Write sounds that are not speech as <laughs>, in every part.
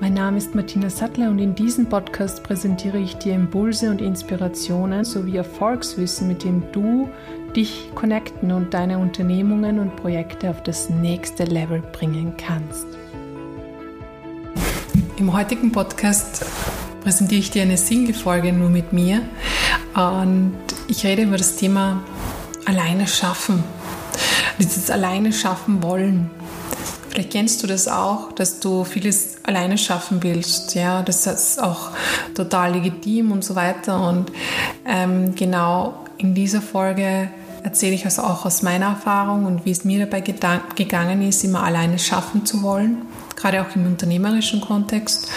Mein Name ist Martina Sattler und in diesem Podcast präsentiere ich dir Impulse und Inspirationen sowie Erfolgswissen, mit dem du dich connecten und deine Unternehmungen und Projekte auf das nächste Level bringen kannst. Im heutigen Podcast präsentiere ich dir eine Single-Folge nur mit mir und ich rede über das Thema alleine schaffen. Dieses alleine schaffen wollen. Vielleicht kennst du das auch, dass du vieles alleine schaffen willst. Ja, das ist auch total legitim und so weiter. Und ähm, genau in dieser Folge erzähle ich also auch aus meiner Erfahrung und wie es mir dabei gegangen ist, immer alleine schaffen zu wollen gerade auch im unternehmerischen Kontext,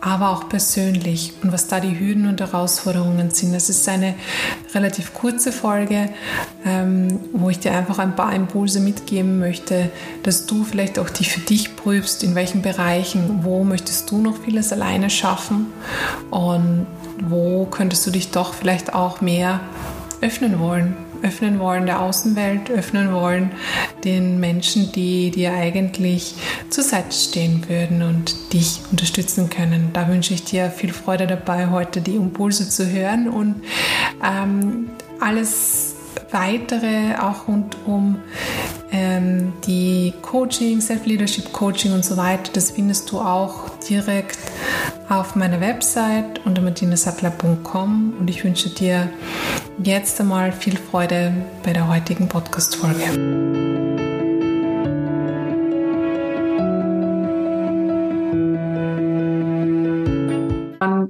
aber auch persönlich und was da die Hürden und Herausforderungen sind. Es ist eine relativ kurze Folge, ähm, wo ich dir einfach ein paar Impulse mitgeben möchte, dass du vielleicht auch dich für dich prüfst, in welchen Bereichen, wo möchtest du noch vieles alleine schaffen und wo könntest du dich doch vielleicht auch mehr öffnen wollen öffnen wollen der Außenwelt, öffnen wollen den Menschen, die dir eigentlich zur Seite stehen würden und dich unterstützen können. Da wünsche ich dir viel Freude dabei, heute die Impulse zu hören und ähm, alles weitere auch rund um ähm, die Coaching, Self-Leadership Coaching und so weiter, das findest du auch direkt auf meiner Website unter martinasattler.com und ich wünsche dir jetzt einmal viel Freude bei der heutigen Podcast-Folge.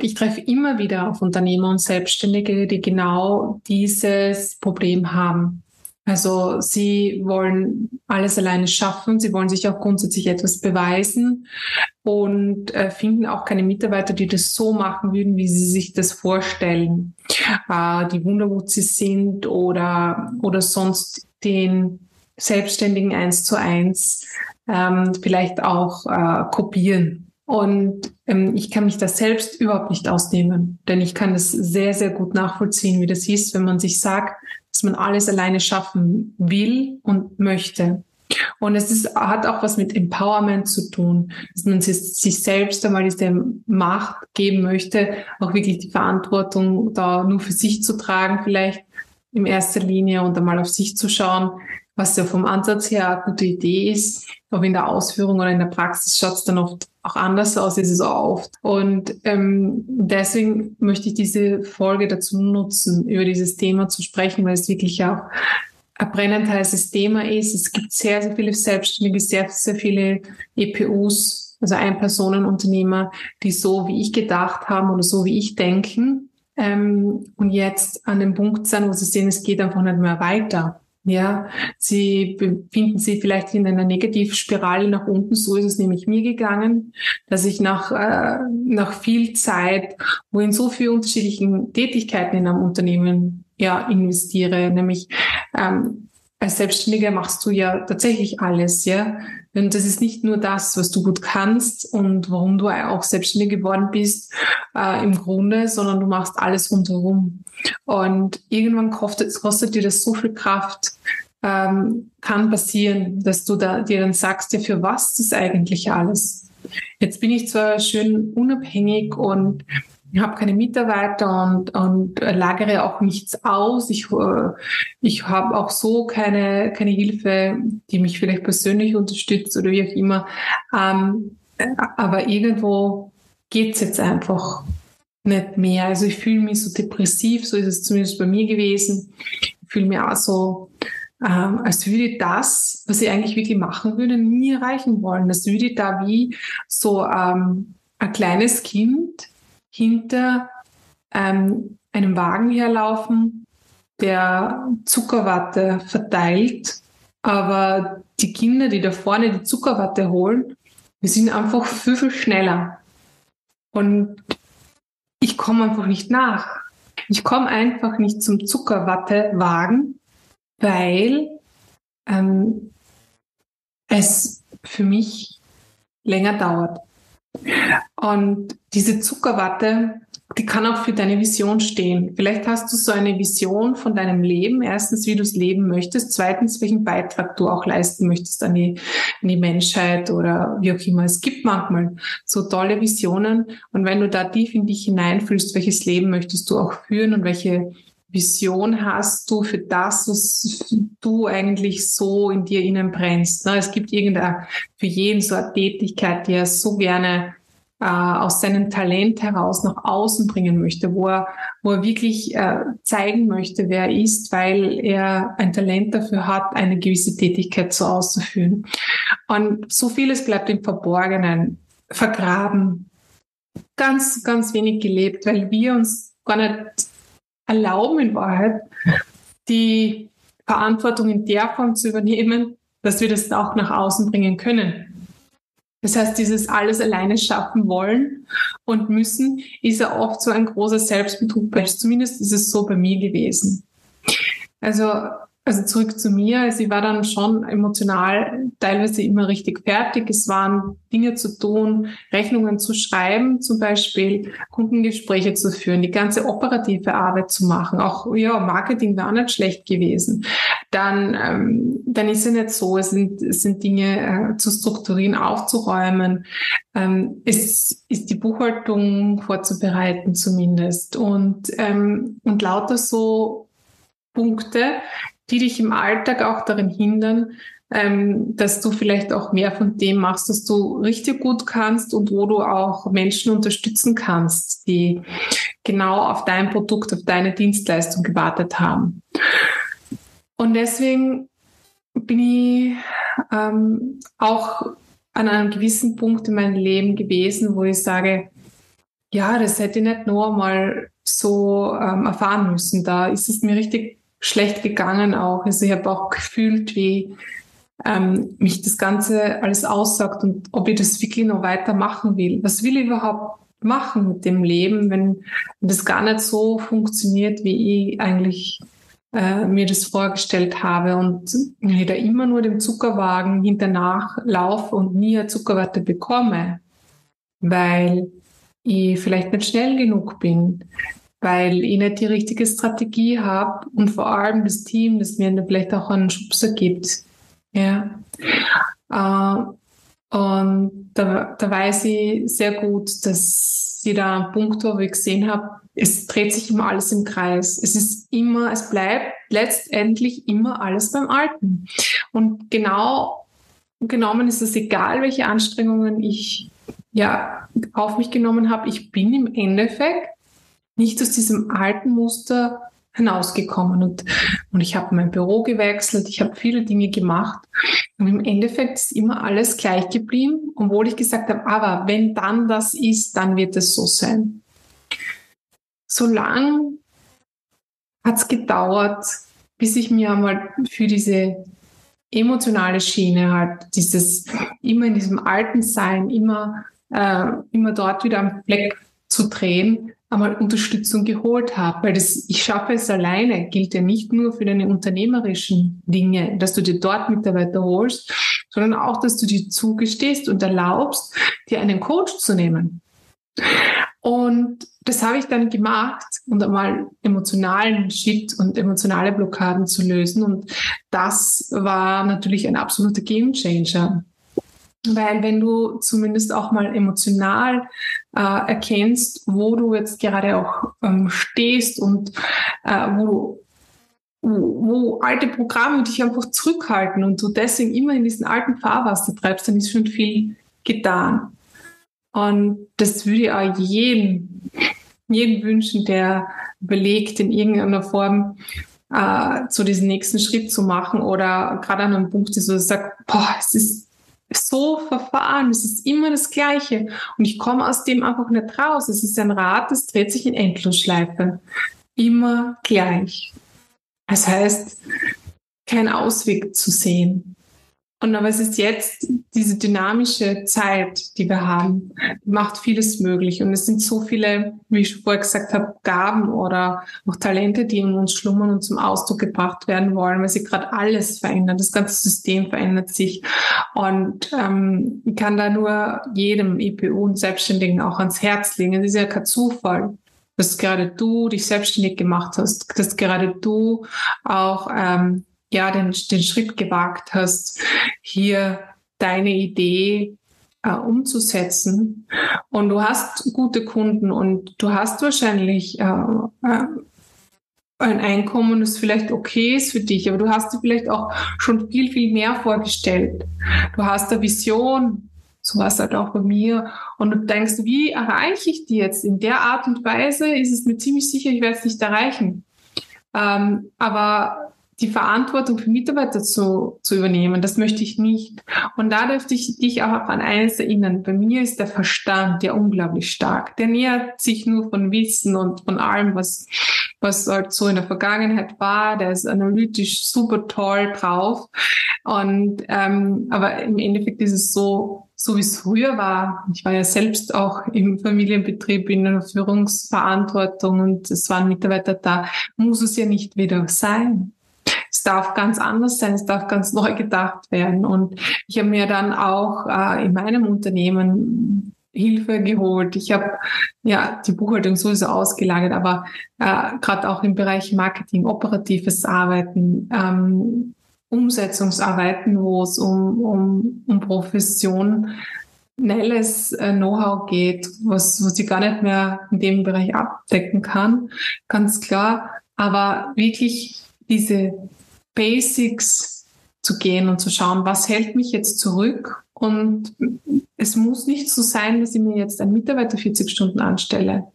ich treffe immer wieder auf Unternehmer und Selbstständige, die genau dieses Problem haben. Also sie wollen alles alleine schaffen, sie wollen sich auch grundsätzlich etwas beweisen und äh, finden auch keine Mitarbeiter, die das so machen würden, wie sie sich das vorstellen, äh, die Wunderwut sie sind oder, oder sonst den Selbstständigen eins zu eins ähm, vielleicht auch äh, kopieren. Und ähm, ich kann mich da selbst überhaupt nicht ausnehmen, denn ich kann das sehr, sehr gut nachvollziehen, wie das ist, wenn man sich sagt, dass man alles alleine schaffen will und möchte. Und es ist, hat auch was mit Empowerment zu tun, dass man sich, sich selbst einmal diese Macht geben möchte, auch wirklich die Verantwortung da nur für sich zu tragen, vielleicht in erster Linie und einmal auf sich zu schauen, was ja vom Ansatz her eine gute Idee ist. Aber in der Ausführung oder in der Praxis schaut es dann oft auch anders aus, ist es auch oft. Und ähm, deswegen möchte ich diese Folge dazu nutzen, über dieses Thema zu sprechen, weil es wirklich auch ein brennend heißes Thema ist. Es gibt sehr, sehr viele Selbstständige, sehr, sehr viele EPUs, also Ein-Personen-Unternehmer, die so wie ich gedacht haben oder so wie ich denken ähm, und jetzt an dem Punkt sind, wo sie sehen, es geht einfach nicht mehr weiter. Ja, sie befinden sich vielleicht in einer Negativspirale nach unten. So ist es nämlich mir gegangen, dass ich nach, äh, nach viel Zeit, wo in so vielen unterschiedlichen Tätigkeiten in einem Unternehmen ja investiere, nämlich ähm, als Selbstständiger machst du ja tatsächlich alles, ja. Und das ist nicht nur das, was du gut kannst und warum du auch selbstständig geworden bist, äh, im Grunde, sondern du machst alles rundherum. Und irgendwann kostet, kostet dir das so viel Kraft, ähm, kann passieren, dass du da, dir dann sagst, ja, für was das eigentlich alles? Jetzt bin ich zwar schön unabhängig und ich habe keine Mitarbeiter und, und lagere auch nichts aus. Ich, äh, ich habe auch so keine, keine Hilfe, die mich vielleicht persönlich unterstützt oder wie auch immer. Ähm, aber irgendwo geht's jetzt einfach nicht mehr. Also ich fühle mich so depressiv, so ist es zumindest bei mir gewesen. Ich fühle mich auch so, ähm, als würde das, was ich eigentlich wirklich machen würde, nie erreichen wollen. Als würde ich da wie so ähm, ein kleines Kind hinter ähm, einem Wagen herlaufen, der Zuckerwatte verteilt, aber die Kinder, die da vorne die Zuckerwatte holen, wir sind einfach viel, viel schneller. Und ich komme einfach nicht nach. Ich komme einfach nicht zum Zuckerwattewagen, weil ähm, es für mich länger dauert. Und diese Zuckerwatte, die kann auch für deine Vision stehen. Vielleicht hast du so eine Vision von deinem Leben. Erstens, wie du es leben möchtest. Zweitens, welchen Beitrag du auch leisten möchtest an die, an die Menschheit oder wie auch immer. Es gibt manchmal so tolle Visionen. Und wenn du da tief in dich hineinfühlst, welches Leben möchtest du auch führen und welche Vision hast du für das, was du eigentlich so in dir innen brennst? Ne? Es gibt irgendeine, für jeden so eine Tätigkeit, die er so gerne äh, aus seinem Talent heraus nach außen bringen möchte, wo er, wo er wirklich äh, zeigen möchte, wer er ist, weil er ein Talent dafür hat, eine gewisse Tätigkeit so auszuführen. Und so vieles bleibt im Verborgenen, vergraben, ganz, ganz wenig gelebt, weil wir uns gar nicht erlauben in Wahrheit, die Verantwortung in der Form zu übernehmen, dass wir das auch nach außen bringen können. Das heißt, dieses alles alleine schaffen wollen und müssen, ist ja oft so ein großer Selbstbetrug. Zumindest ist es so bei mir gewesen. Also also zurück zu mir. Ich war dann schon emotional teilweise immer richtig fertig. Es waren Dinge zu tun, Rechnungen zu schreiben, zum Beispiel Kundengespräche zu führen, die ganze operative Arbeit zu machen. Auch ja, Marketing war nicht schlecht gewesen. Dann, ähm, dann ist es nicht so. Es sind, es sind Dinge äh, zu strukturieren, aufzuräumen. Ähm, es ist die Buchhaltung vorzubereiten zumindest und ähm, und lauter so Punkte, die dich im Alltag auch darin hindern, ähm, dass du vielleicht auch mehr von dem machst, dass du richtig gut kannst und wo du auch Menschen unterstützen kannst, die genau auf dein Produkt, auf deine Dienstleistung gewartet haben. Und deswegen bin ich ähm, auch an einem gewissen Punkt in meinem Leben gewesen, wo ich sage, ja, das hätte ich nicht nur mal so ähm, erfahren müssen. Da ist es mir richtig schlecht gegangen auch. Also ich habe auch gefühlt, wie ähm, mich das Ganze alles aussagt und ob ich das wirklich noch weitermachen will. Was will ich überhaupt machen mit dem Leben, wenn das gar nicht so funktioniert, wie ich eigentlich äh, mir das vorgestellt habe und wenn ich da immer nur dem Zuckerwagen hinternach laufe und nie eine Zuckerwatte bekomme, weil ich vielleicht nicht schnell genug bin, weil ich nicht die richtige Strategie habe und vor allem das Team, das mir vielleicht auch einen Schubser gibt. Ja. Äh, und da, da weiß ich sehr gut, dass sie da einen Punkt wo ich gesehen habe, es dreht sich immer alles im Kreis. Es ist immer, es bleibt letztendlich immer alles beim Alten. Und genau genommen ist es egal, welche Anstrengungen ich ja auf mich genommen habe. Ich bin im Endeffekt nicht aus diesem alten Muster hinausgekommen und, und ich habe mein Büro gewechselt, ich habe viele Dinge gemacht und im Endeffekt ist immer alles gleich geblieben, obwohl ich gesagt habe, aber wenn dann das ist, dann wird es so sein. So lang hat es gedauert, bis ich mir einmal für diese emotionale Schiene halt, dieses immer in diesem alten Sein, immer, äh, immer dort wieder am Fleck zu drehen, einmal Unterstützung geholt habe, weil das ich schaffe es alleine gilt ja nicht nur für deine unternehmerischen Dinge, dass du dir dort Mitarbeiter holst, sondern auch, dass du dir zugestehst und erlaubst, dir einen Coach zu nehmen. Und das habe ich dann gemacht und einmal emotionalen Shit und emotionale Blockaden zu lösen. Und das war natürlich ein absoluter Gamechanger. Weil wenn du zumindest auch mal emotional äh, erkennst, wo du jetzt gerade auch ähm, stehst und äh, wo du wo, alte Programme dich einfach zurückhalten und du deswegen immer in diesen alten Fahrwasser treibst, dann ist schon viel getan. Und das würde ich auch jedem, jedem wünschen, der überlegt, in irgendeiner Form äh, zu diesem nächsten Schritt zu machen oder gerade an einem Punkt ist, wo du sagst, boah, es ist so verfahren, es ist immer das Gleiche. Und ich komme aus dem einfach nicht raus. Es ist ein Rad, das dreht sich in Endlosschleife. Immer gleich. Das heißt, kein Ausweg zu sehen. Und aber es ist jetzt diese dynamische Zeit, die wir haben, macht vieles möglich. Und es sind so viele, wie ich vorher gesagt habe, Gaben oder auch Talente, die in uns schlummern und zum Ausdruck gebracht werden wollen, weil sich gerade alles verändert. Das ganze System verändert sich. Und ähm, ich kann da nur jedem IPU und Selbstständigen auch ans Herz legen. Es ist ja kein Zufall dass gerade du dich selbstständig gemacht hast, dass gerade du auch ähm, ja den, den Schritt gewagt hast, hier deine Idee äh, umzusetzen. Und du hast gute Kunden und du hast wahrscheinlich äh, äh, ein Einkommen, das vielleicht okay ist für dich, aber du hast dir vielleicht auch schon viel, viel mehr vorgestellt. Du hast eine Vision, so war es halt auch bei mir. Und du denkst, wie erreiche ich die jetzt? In der Art und Weise ist es mir ziemlich sicher, ich werde es nicht erreichen. Ähm, aber die Verantwortung für Mitarbeiter zu, zu übernehmen. Das möchte ich nicht. Und da dürfte ich dich auch an eines erinnern. Bei mir ist der Verstand ja unglaublich stark. Der nähert sich nur von Wissen und von allem, was, was halt so in der Vergangenheit war. Der ist analytisch super toll drauf. Und, ähm, aber im Endeffekt ist es so, so wie es früher war. Ich war ja selbst auch im Familienbetrieb in einer Führungsverantwortung und es waren Mitarbeiter da, muss es ja nicht wieder sein es darf ganz anders sein, es darf ganz <laughs> neu gedacht werden. Und ich habe mir dann auch äh, in meinem Unternehmen Hilfe geholt. Ich habe ja die Buchhaltung sowieso ausgelagert, aber äh, gerade auch im Bereich Marketing, operatives Arbeiten, ähm, Umsetzungsarbeiten, wo es um, um, um professionelles äh, Know-how geht, was, was ich gar nicht mehr in dem Bereich abdecken kann, ganz klar. Aber wirklich diese Basics zu gehen und zu schauen, was hält mich jetzt zurück. Und es muss nicht so sein, dass ich mir jetzt einen Mitarbeiter 40 Stunden anstelle,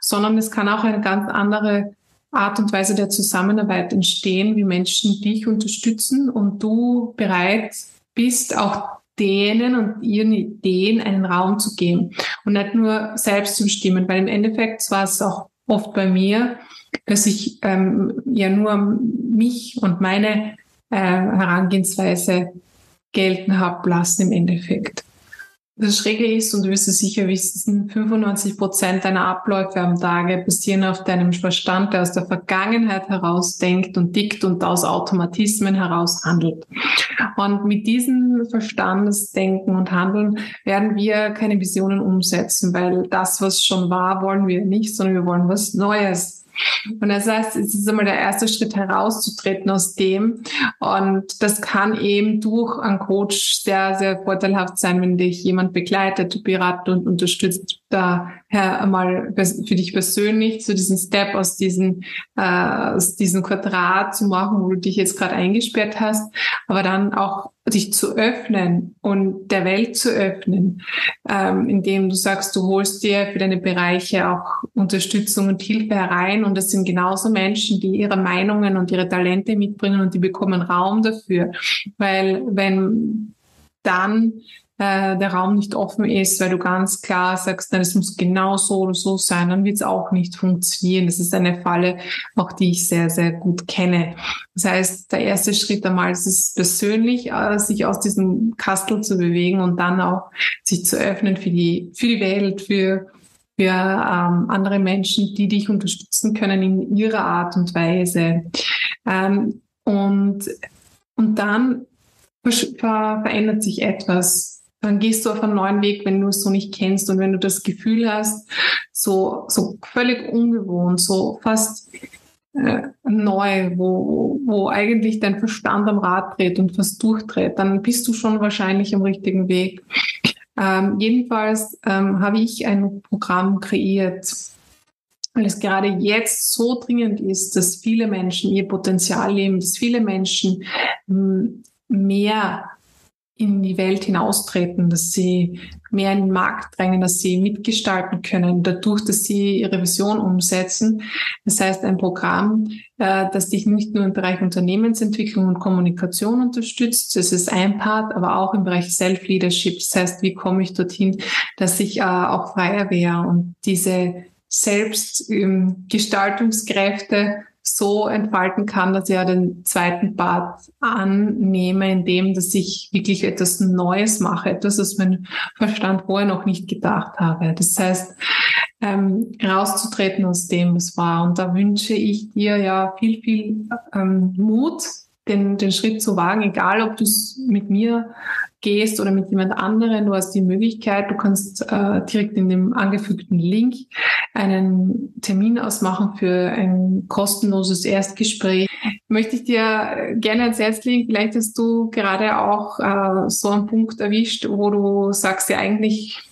sondern es kann auch eine ganz andere Art und Weise der Zusammenarbeit entstehen, wie Menschen dich unterstützen und du bereit bist, auch denen und ihren Ideen einen Raum zu geben und nicht nur selbst zu bestimmen, weil im Endeffekt war es auch oft bei mir, dass ich ähm, ja nur mich und meine äh, Herangehensweise gelten habe lassen im Endeffekt. Das Schräge ist, und du wirst es sicher wissen, 95 Prozent deiner Abläufe am Tage basieren auf deinem Verstand, der aus der Vergangenheit heraus denkt und dickt und aus Automatismen heraus handelt. Und mit diesem Verstandesdenken und Handeln werden wir keine Visionen umsetzen, weil das, was schon war, wollen wir nicht, sondern wir wollen was Neues und das heißt, es ist einmal der erste Schritt herauszutreten aus dem. Und das kann eben durch einen Coach sehr, sehr vorteilhaft sein, wenn dich jemand begleitet, beratet und unterstützt, daher einmal für dich persönlich so diesen Step aus diesem, äh, aus diesem Quadrat zu machen, wo du dich jetzt gerade eingesperrt hast, aber dann auch dich zu öffnen und der Welt zu öffnen, ähm, indem du sagst, du holst dir für deine Bereiche auch Unterstützung und Hilfe herein. Und das sind genauso Menschen, die ihre Meinungen und ihre Talente mitbringen und die bekommen Raum dafür, weil wenn dann äh, der Raum nicht offen ist, weil du ganz klar sagst, nein, es muss genau so oder so sein, dann wird es auch nicht funktionieren. Das ist eine Falle, auch die ich sehr, sehr gut kenne. Das heißt, der erste Schritt einmal ist es persönlich, äh, sich aus diesem Kastel zu bewegen und dann auch sich zu öffnen für die, für die Welt, für für ähm, andere Menschen, die dich unterstützen können in ihrer Art und Weise. Ähm, und, und dann verändert sich etwas dann gehst du auf einen neuen Weg, wenn du es so nicht kennst und wenn du das Gefühl hast, so, so völlig ungewohnt, so fast äh, neu, wo, wo eigentlich dein Verstand am Rad dreht und fast durchdreht, dann bist du schon wahrscheinlich am richtigen Weg. Ähm, jedenfalls ähm, habe ich ein Programm kreiert, weil es gerade jetzt so dringend ist, dass viele Menschen ihr Potenzial leben, dass viele Menschen mehr in die Welt hinaustreten, dass sie mehr in den Markt drängen, dass sie mitgestalten können, dadurch, dass sie ihre Vision umsetzen. Das heißt, ein Programm, äh, das dich nicht nur im Bereich Unternehmensentwicklung und Kommunikation unterstützt, das ist ein Part, aber auch im Bereich Self-Leadership. Das heißt, wie komme ich dorthin, dass ich äh, auch freier wäre und diese Selbstgestaltungskräfte so entfalten kann, dass ich ja den zweiten Part annehme, indem dass ich wirklich etwas Neues mache, etwas, was mein Verstand vorher noch nicht gedacht habe. Das heißt, ähm, rauszutreten aus dem, was war. Und da wünsche ich dir ja viel, viel ähm, Mut, den, den Schritt zu wagen, egal ob du es mit mir gehst oder mit jemand anderem, du hast die Möglichkeit, du kannst äh, direkt in dem angefügten Link einen Termin ausmachen für ein kostenloses Erstgespräch. Möchte ich dir gerne ans Herz legen, vielleicht hast du gerade auch äh, so einen Punkt erwischt, wo du sagst, ja eigentlich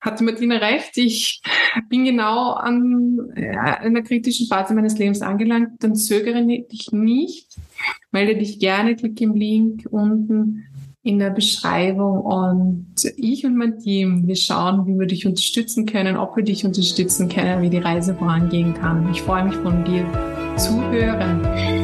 hatte Martina recht, ich bin genau an einer kritischen Phase meines Lebens angelangt, dann zögere dich nicht, melde dich gerne, klick im Link unten in der Beschreibung und ich und mein Team, wir schauen, wie wir dich unterstützen können, ob wir dich unterstützen können, wie die Reise vorangehen kann. Ich freue mich von dir zu hören.